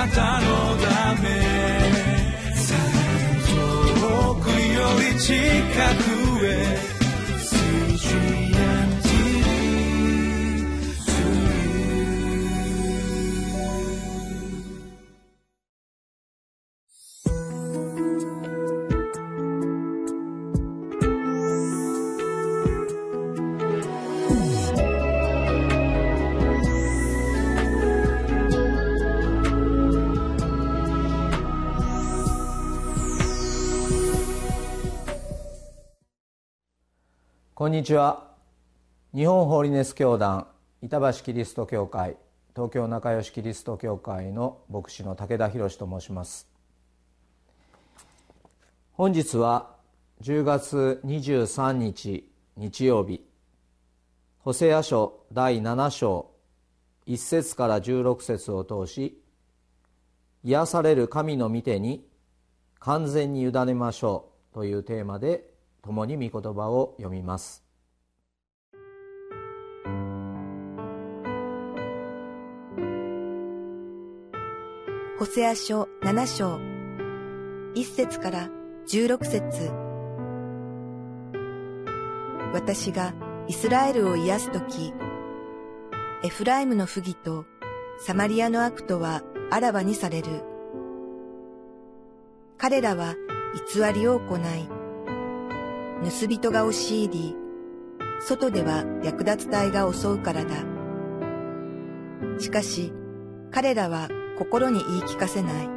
なたのため。遠くより近く。こんにちは。日本ホーリネス教団板橋キリスト教会東京仲良しキリスト教会の牧師の武田博と申します。本日は10月23日日曜日。ホセア書第7章1節から16節を通し癒される神の御手に完全に委ねましょうというテーマで共に御言葉を読みます。ホセア書7章。1節から16節。私がイスラエルを癒すとき、エフライムの不義とサマリアの悪とはあらわにされる。彼らは偽りを行い、盗人が押し入り、外では略奪隊が襲うからだ。しかし、彼らは心に言い聞かせない。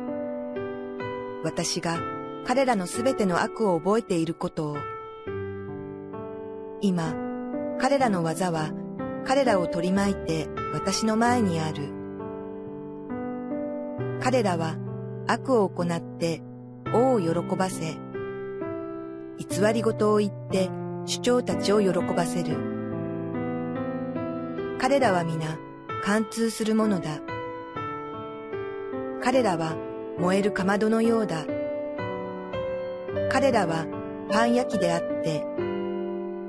私が彼らのすべての悪を覚えていることを。今、彼らの技は彼らを取り巻いて私の前にある。彼らは悪を行って王を喜ばせ、偽り事を言って主張たちを喜ばせる。彼らは皆貫通するものだ。彼らは燃えるかまどのようだ。彼らはパン焼きであって、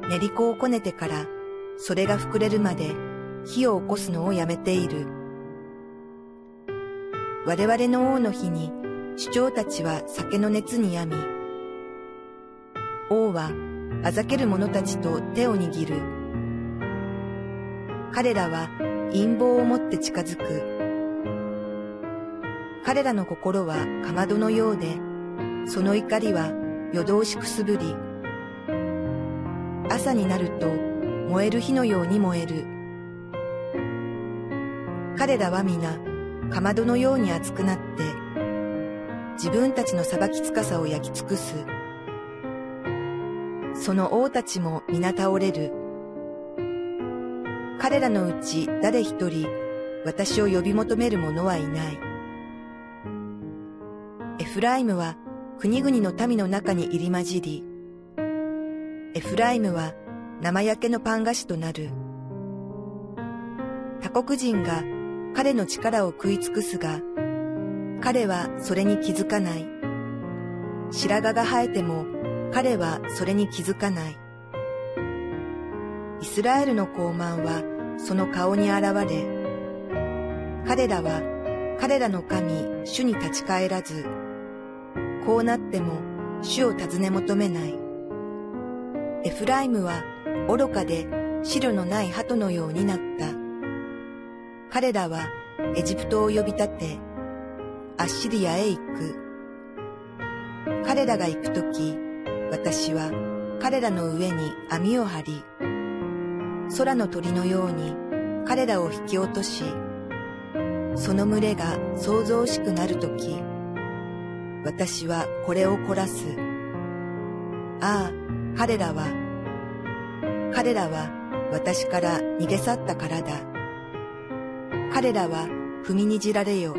練り粉をこねてからそれが膨れるまで火を起こすのをやめている。我々の王の日に主張たちは酒の熱に病み、王はあざける者たちと手を握る。彼らは陰謀を持って近づく。彼らの心はかまどのようで、その怒りは夜通しくすぶり、朝になると燃える火のように燃える。彼らは皆、かまどのように熱くなって、自分たちの裁きつかさを焼き尽くす。その王たちも皆倒れる。彼らのうち誰一人私を呼び求める者はいない。エフライムは国々の民の中に入り混じり、エフライムは生焼けのパン菓子となる。他国人が彼の力を食い尽くすが、彼はそれに気づかない。白髪が生えても彼はそれに気づかない。イスラエルの高慢はその顔に現れ、彼らは彼らの神、主に立ち返らず、こうなっても主を尋ね求めない。エフライムは愚かで白のない鳩のようになった。彼らはエジプトを呼び立て、アッシリアへ行く。彼らが行くとき、私は彼らの上に網を張り、空の鳥のように彼らを引き落とし、その群れが想像しくなるとき、私はこれを凝らす。ああ、彼らは、彼らは私から逃げ去ったからだ。彼らは踏みにじられよ。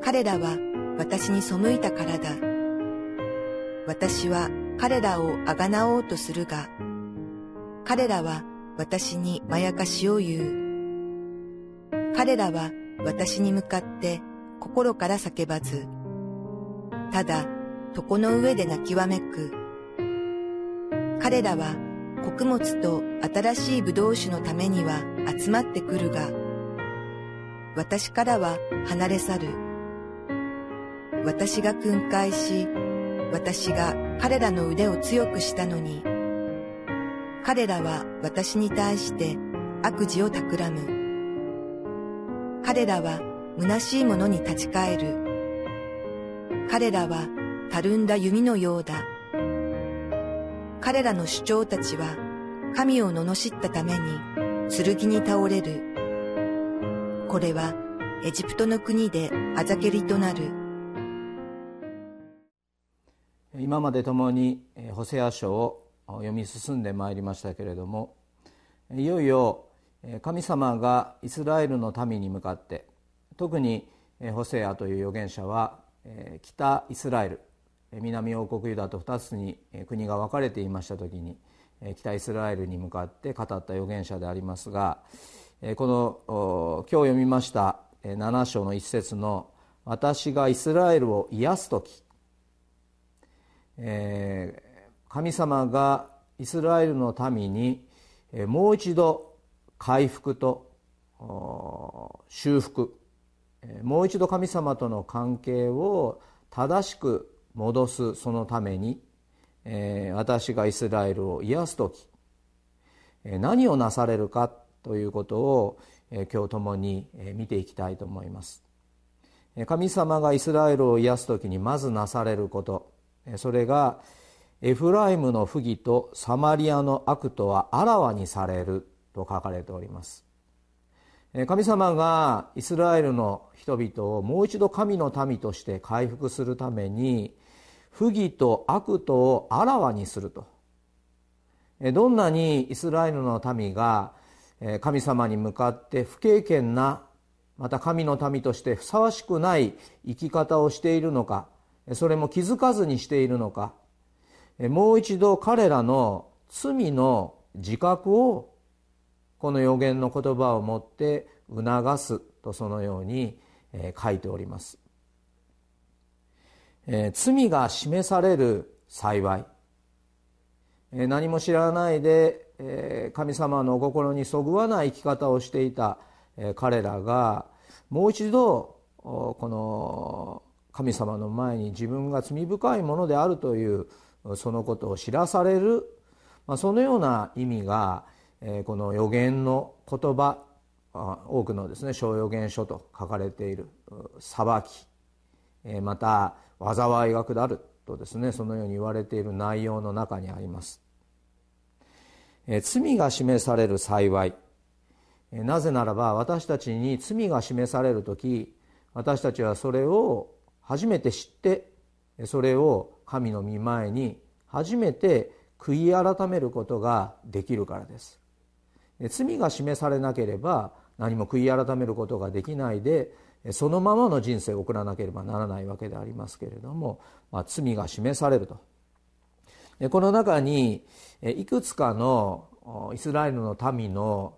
彼らは私に背いたからだ。私は彼らをあがなおうとするが、彼らは私にまやかしを言う。彼らは私に向かって心から叫ばず、ただ床の上で泣きわめく。彼らは穀物と新しい葡萄酒のためには集まってくるが、私からは離れ去る。私が訓戒し、私が彼らの腕を強くしたのに、彼らは私に対して悪事を企む。彼らは虚しいものに立ち返る。彼らはたるんだ弓のようだ。彼らの主張たちは神を罵ったために剣に倒れる。これはエジプトの国であざけりとなる。今まで共にホセア書を読み進んでまいりましたけれどもいよいよ神様がイスラエルの民に向かって特にホセアという預言者は北イスラエル南王国ユダと2つに国が分かれていました時に北イスラエルに向かって語った預言者でありますがこの今日読みました7章の一節の「私がイスラエルを癒す時」神様がイスラエルの民にもう一度回復と修復。もう一度神様との関係を正しく戻すそのために私がイスラエルを癒す時何をなされるかということを今日共に見ていきたいと思います。神様がイスラエルを癒す時にまずなされること。それがエフライムの不義とサマリアの悪とはあらわにされると書かれております。神様がイスラエルの人々をもう一度神の民として回復するために不義と悪とをあらわにすると。どんなにイスラエルの民が神様に向かって不経験なまた神の民としてふさわしくない生き方をしているのかそれも気づかずにしているのか。もう一度彼らの罪の自覚をこの予言の言葉をもって促すとそのように書いております、え罪が示される幸い。何も知らないで神様のお心にそぐわない生き方をしていた彼らがもう一度この神様の前に自分が罪深いものであるというそのことを知らされるまあそのような意味がえこの予言の言葉多くのですね小予言書と書かれている裁きえまた災いが下るとですねそのように言われている内容の中にあります。え罪が示される幸いなぜならば私たちに罪が示される時私たちはそれを初めて知ってそれを神の御前に初めて悔い改めることができるからです。罪が示されなければ何も悔い改めることができないでそのままの人生を送らなければならないわけでありますけれども、まあ、罪が示されると。この中にいくつかのイスラエルの民の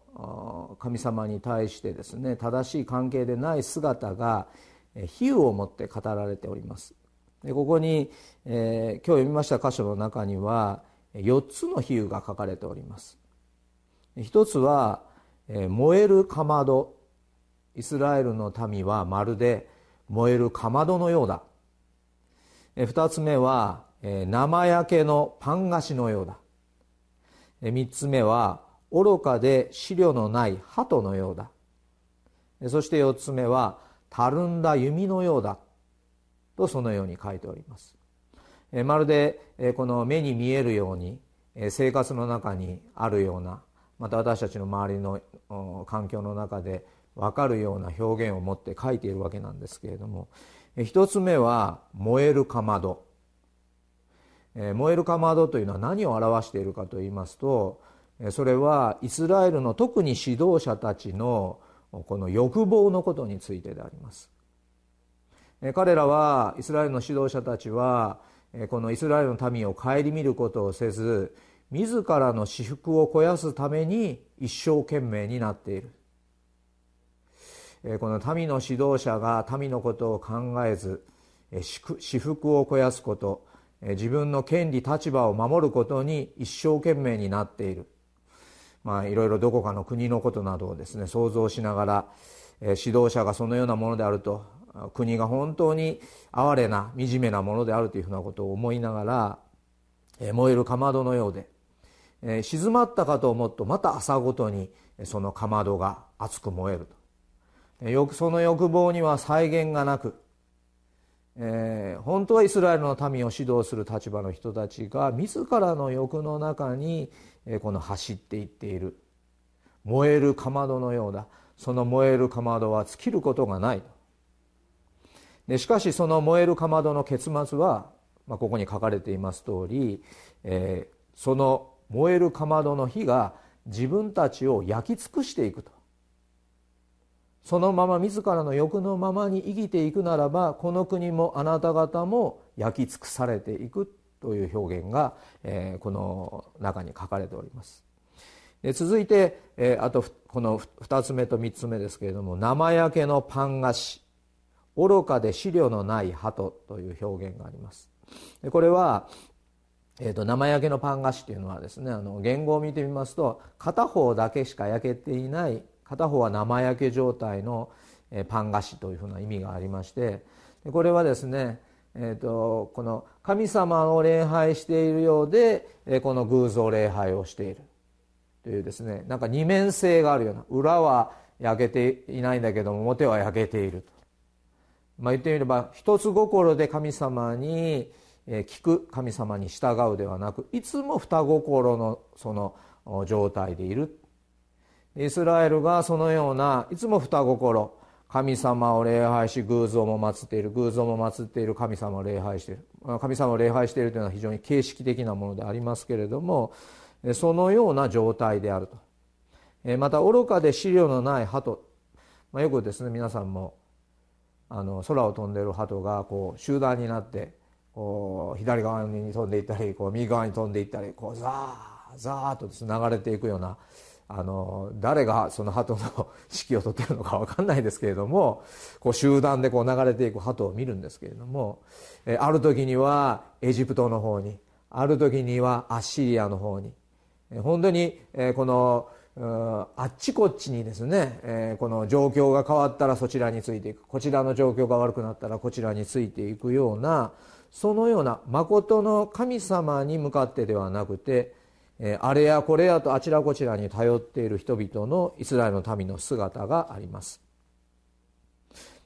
神様に対してですね正しい関係でない姿が比喩を持って語られております。でここに、えー、今日読みました箇所の中には4つの比喩が書かれております。一つは燃えるかまど。イスラエルの民はまるで燃えるかまどのようだ。二つ目は生焼けのパン菓子のようだ。三つ目は愚かで資料のない鳩のようだ。そして四つ目はたるんだ弓のようだ。とそのように書いております。まるでこの目に見えるように生活の中にあるようなまた私たちの周りの環境の中で分かるような表現を持って書いているわけなんですけれども一つ目は燃えるかまど。燃えるかまどというのは何を表しているかといいますとそれはイスラエルの特に指導者たちのこの欲望のことについてであります。彼らはイスラエルの指導者たちはこのイスラエルの民を顧みることをせず自らの私腹を肥やすために一生懸命になっている。この民の指導者が民のことを考えず私腹を肥やすこと自分の権利立場を守ることに一生懸命になっている。まあいろいろどこかの国のことなどをですね想像しながら指導者がそのようなものであると国が本当に哀れな惨めなものであるというふうなことを思いながら燃えるかまどのようで静まったかと思うとまた朝ごとにそのかまどが熱く燃えると。その欲望には再現がなくえー、本当はイスラエルの民を指導する立場の人たちが自らの欲の中に、えー、この走っていっている。燃えるかまどのようだ。その燃えるかまどは尽きることがないでしかしその燃えるかまどの結末は、まあ、ここに書かれています通り、えー、その燃えるかまどの火が自分たちを焼き尽くしていくと。そのまま自らの欲のままに生きていくならばこの国もあなた方も焼き尽くされていくという表現が、えー、この中に書かれております。で続いて、えー、あとこの2つ目と3つ目ですけれども生焼けのパン菓子。愚かで資料のない鳩という表現があります。でこれは、えーと、生焼けのパン菓子というのはですねあの言語を見てみますと片方だけしか焼けていない片方は生焼け状態のパン菓子というふうな意味がありましてこれはですね、えーと、この神様を礼拝しているようでこの偶像礼拝をしている。というですねなんか二面性があるような。裏は焼けていないんだけども表は焼けていると、まあ、言ってみれば一つ心で神様に聞く神様に従うではなくいつも二心のその状態でいる。イスラエルがそのようないつも二心神様を礼拝し偶像も祀っている偶像も祀っている神様を礼拝している。神様を礼拝しているというのは非常に形式的なものでありますけれどもそのような状態であると。また愚かで資料のない鳩、まあ、よくですね皆さんもあの空を飛んでいる鳩がこう集団になってこう左側に飛んでいったりこう右側に飛んでいったりこうザーザーッと、流れていくようなあの誰がその鳩の指揮を取ってるのか分かんないですけれどもこう集団でこう流れていく鳩を見るんですけれどもある時にはエジプトの方にある時にはアッシリアの方に本当にこのあっちこっちにですねこの状況が変わったらそちらについていく。こちらの状況が悪くなったらこちらについていくようなそのような誠の神様に向かってではなくてあれやこれやとあちらこちらに頼っている人々のイスラエルの民の姿があります。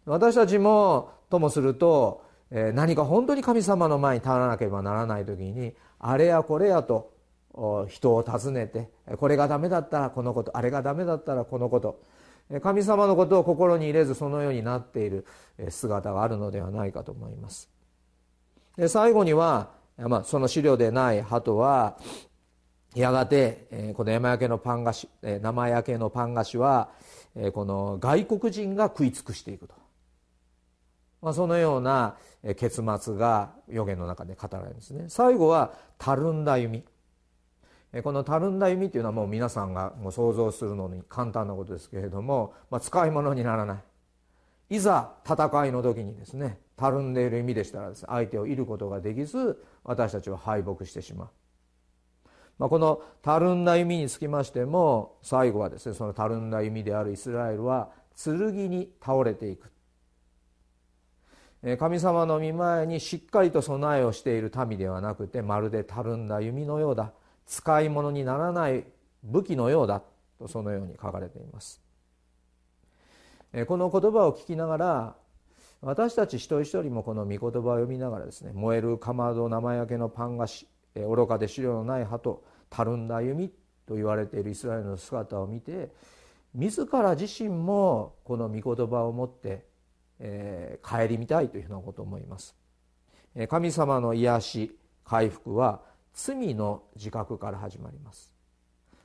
私たちもともすると何か本当に神様の前に立たなければならない時にあれやこれやと人を訪ねてこれがダメだったらこのことあれがダメだったらこのこと神様のことを心に入れずそのようになっている姿があるのではないかと思います。で最後には、まあ、その資料でない鳩はやがて、この山焼けのパン菓子、生焼けのパン菓子は、この外国人が食い尽くしていくと、まあ、そのような結末が予言の中で語られるんですね。最後はたるんだ弓。このたるんだ弓というのはもう皆さんがもう想像するのに簡単なことですけれども、まあ、使い物にならない。いざ戦いの時にですねたるんでいる弓でしたらです、ね、相手を射ることができず私たちは敗北してしまう。まあ、このたるんだ弓につきましても最後はですねそのたるんだ弓であるイスラエルは剣に倒れていく。神様の御前にしっかりと備えをしている民ではなくてまるでたるんだ弓のようだ。使い物にならない武器のようだとそのように書かれています。この言葉を聞きながら私たち一人一人もこの御言葉を読みながらですね燃えるかまど生焼けのパン菓子愚かで資料のない歯とたるんだ歩みと言われているイスラエルの姿を見て自ら自身もこの御言葉を持って、えー、顧みたいというふうなことを思います。神様の癒し回復は罪の自覚から始まります。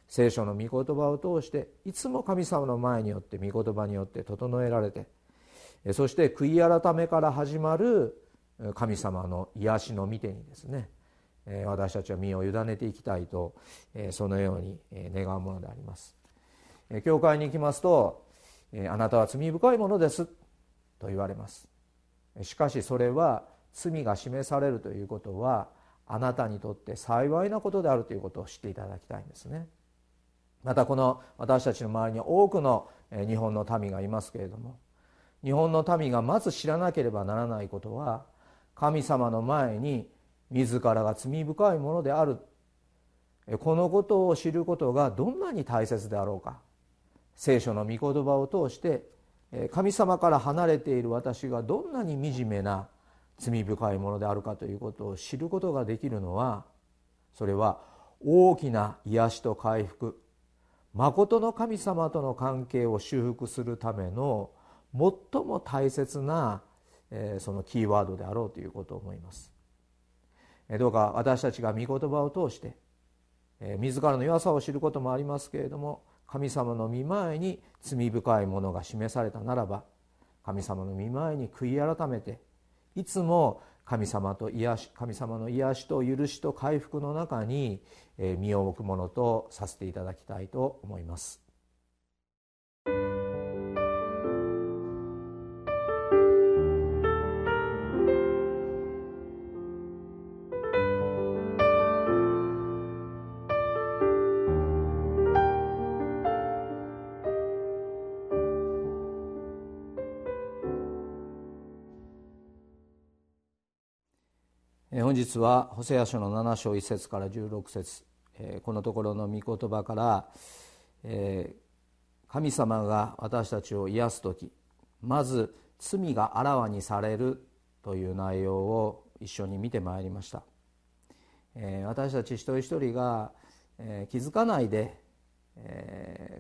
聖書の御言葉を通していつも神様の前によって御言葉によって整えられてそして悔い改めから始まる神様の癒しの御手にですね私たちは身を委ねていきたいとそのように願うものであります。教会に行きますとあなたは罪深いものですと言われます。しかしそれは罪が示されるということはあなたにとって幸いなことであるということを知っていただきたいんですね。またこの私たちの周りに多くの日本の民がいますけれども日本の民がまず知らなければならないことは神様の前に自らが罪深いものである。このことを知ることがどんなに大切であろうか。聖書の御言葉を通して神様から離れている私がどんなに惨めな罪深いものであるかということを知ることができるのはそれは大きな癒しと回復誠の神様との関係を修復するための最も大切なそのキーワードであろうということを思います。どうか私たちが御言葉を通して自らの弱さを知ることもありますけれども神様の御前に罪深いものが示されたならば神様の御前に悔い改めていつも神様と癒し神様の癒しと許しと回復の中に身を置くものとさせていただきたいと思います。本日はホセア書の7章1節から16節このところの御言葉から神様が私たちを癒す時まず罪があらわにされるという内容を一緒に見てまいりました。私たち一人一人が気づかないで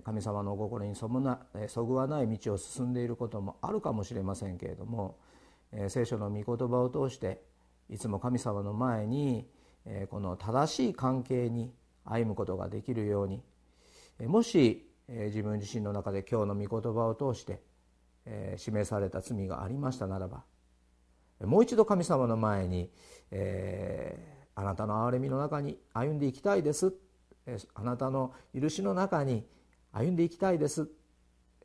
神様のお心にそぐわない道を進んでいることもあるかもしれませんけれども聖書の御言葉を通していつも神様の前にこの正しい関係に歩むことができるようにもし自分自身の中で今日の御言葉を通して示された罪がありましたならばもう一度神様の前に、えー、あなたの憐れみの中に歩んでいきたいですあなたの許しの中に歩んでいきたいです、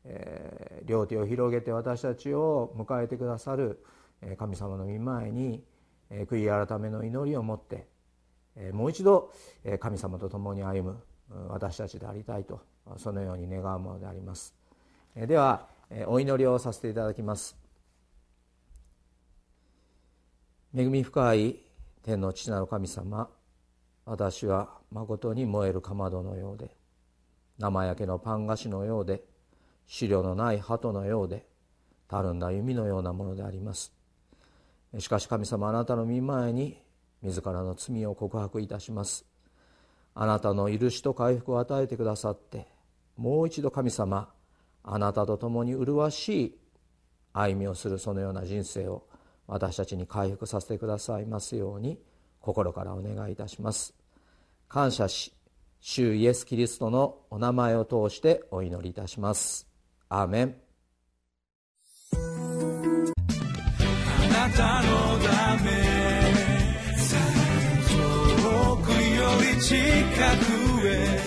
えー、両手を広げて私たちを迎えてくださる神様の御前に悔い改めの祈りを持ってもう一度神様と共に歩む私たちでありたいとそのように願うものであります。ではお祈りをさせていただきます。恵み深い天の父なる神様私はまことに燃えるかまどのようで生焼けのパン菓子のようで資料のない鳩のようでたるんだ弓のようなものであります。しかし神様あなたの御前に自らの罪を告白いたします。あなたの許しと回復を与えてくださってもう一度神様あなたと共に麗しい歩みをするそのような人生を私たちに回復させてくださいますように心からお願いいたします。感謝し主イエス・キリストのお名前を通してお祈りいたします。アーメン。たのため。遠くより近くへ。